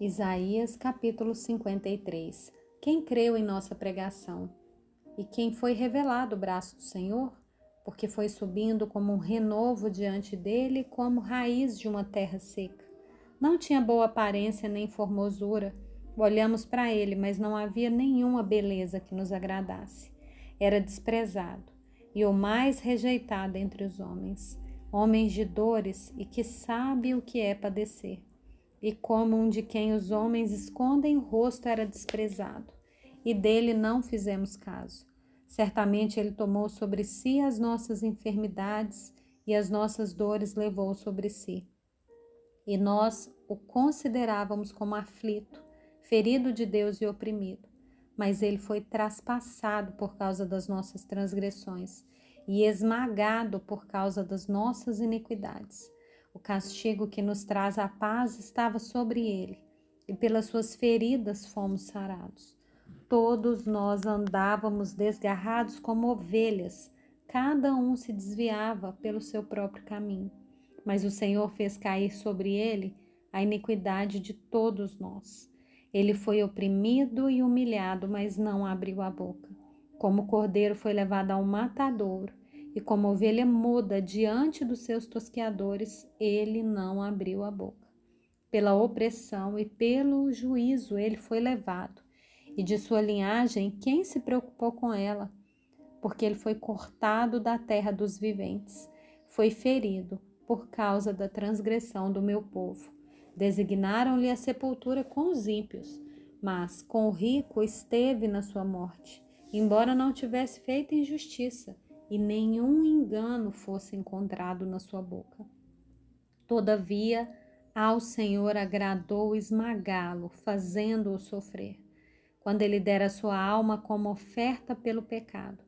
Isaías capítulo 53 Quem creu em nossa pregação? E quem foi revelado o braço do Senhor? Porque foi subindo como um renovo diante dele, como raiz de uma terra seca. Não tinha boa aparência nem formosura. Olhamos para ele, mas não havia nenhuma beleza que nos agradasse. Era desprezado e o mais rejeitado entre os homens, homens de dores e que sabe o que é padecer e como um de quem os homens escondem o rosto era desprezado, e dele não fizemos caso. Certamente ele tomou sobre si as nossas enfermidades e as nossas dores levou sobre si. E nós o considerávamos como aflito, ferido de Deus e oprimido. Mas ele foi traspassado por causa das nossas transgressões e esmagado por causa das nossas iniquidades. O castigo que nos traz a paz estava sobre ele, e pelas suas feridas fomos sarados. Todos nós andávamos desgarrados como ovelhas, cada um se desviava pelo seu próprio caminho. Mas o Senhor fez cair sobre ele a iniquidade de todos nós. Ele foi oprimido e humilhado, mas não abriu a boca. Como o cordeiro foi levado ao matadouro, e como ovelha muda diante dos seus tosqueadores, ele não abriu a boca. Pela opressão e pelo juízo ele foi levado, e de sua linhagem quem se preocupou com ela? Porque ele foi cortado da terra dos viventes, foi ferido por causa da transgressão do meu povo. Designaram-lhe a sepultura com os ímpios, mas com o rico esteve na sua morte, embora não tivesse feito injustiça e nenhum engano fosse encontrado na sua boca. Todavia, ao Senhor agradou esmagá-lo, fazendo-o sofrer. Quando ele der a sua alma como oferta pelo pecado,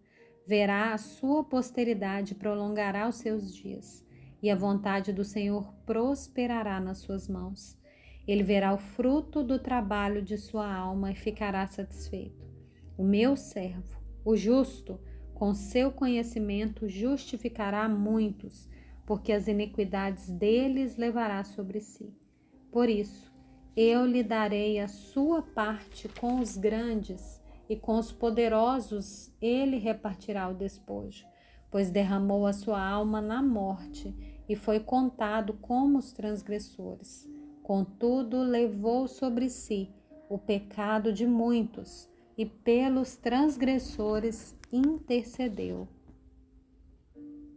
verá a sua posteridade prolongará os seus dias, e a vontade do Senhor prosperará nas suas mãos. Ele verá o fruto do trabalho de sua alma e ficará satisfeito. O meu servo, o justo, com seu conhecimento justificará muitos, porque as iniquidades deles levará sobre si. Por isso, eu lhe darei a sua parte com os grandes, e com os poderosos ele repartirá o despojo, pois derramou a sua alma na morte e foi contado como os transgressores. Contudo, levou sobre si o pecado de muitos e pelos transgressores intercedeu.